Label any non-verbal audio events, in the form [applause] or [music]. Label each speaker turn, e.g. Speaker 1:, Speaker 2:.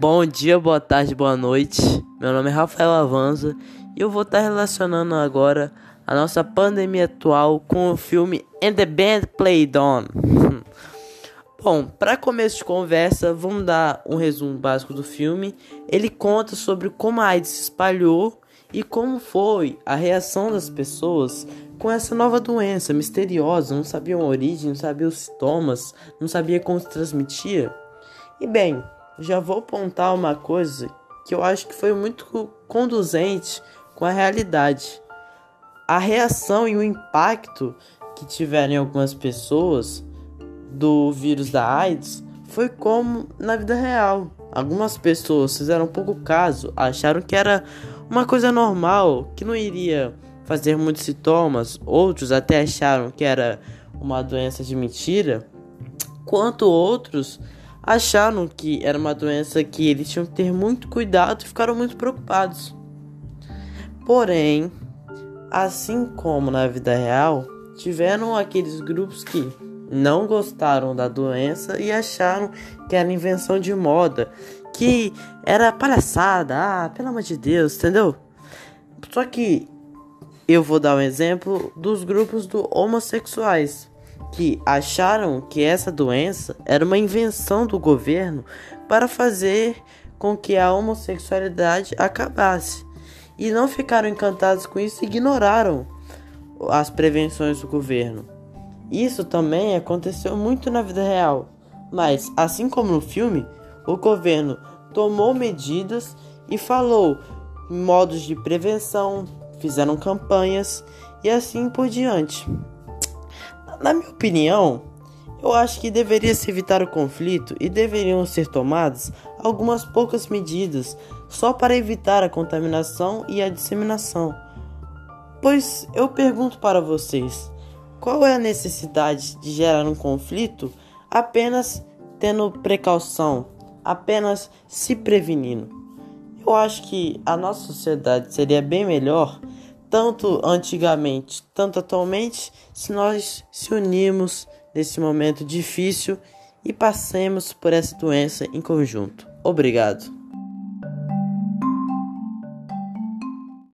Speaker 1: Bom dia, boa tarde, boa noite. Meu nome é Rafael Avanza e eu vou estar relacionando agora a nossa pandemia atual com o filme And the Band Played On. [laughs] Bom, para começo de conversa, vamos dar um resumo básico do filme. Ele conta sobre como a AIDS se espalhou e como foi a reação das pessoas com essa nova doença misteriosa. Não sabiam a origem, não sabiam os sintomas, não sabia como se transmitia. E bem, já vou apontar uma coisa que eu acho que foi muito conduzente com a realidade. A reação e o impacto que tiveram em algumas pessoas do vírus da AIDS foi como na vida real. Algumas pessoas fizeram pouco caso, acharam que era uma coisa normal, que não iria fazer muitos sintomas, outros até acharam que era uma doença de mentira, quanto outros acharam que era uma doença que eles tinham que ter muito cuidado e ficaram muito preocupados. Porém, assim como na vida real, tiveram aqueles grupos que não gostaram da doença e acharam que era invenção de moda, que era palhaçada, ah, pelo amor de Deus, entendeu? Só que eu vou dar um exemplo dos grupos do homossexuais que acharam que essa doença era uma invenção do governo para fazer com que a homossexualidade acabasse. E não ficaram encantados com isso e ignoraram as prevenções do governo. Isso também aconteceu muito na vida real, mas assim como no filme, o governo tomou medidas e falou modos de prevenção, fizeram campanhas e assim por diante. Na minha opinião, eu acho que deveria se evitar o conflito e deveriam ser tomadas algumas poucas medidas só para evitar a contaminação e a disseminação. Pois eu pergunto para vocês: qual é a necessidade de gerar um conflito apenas tendo precaução, apenas se prevenindo? Eu acho que a nossa sociedade seria bem melhor tanto antigamente, tanto atualmente, se nós se unirmos nesse momento difícil e passemos por essa doença em conjunto. Obrigado.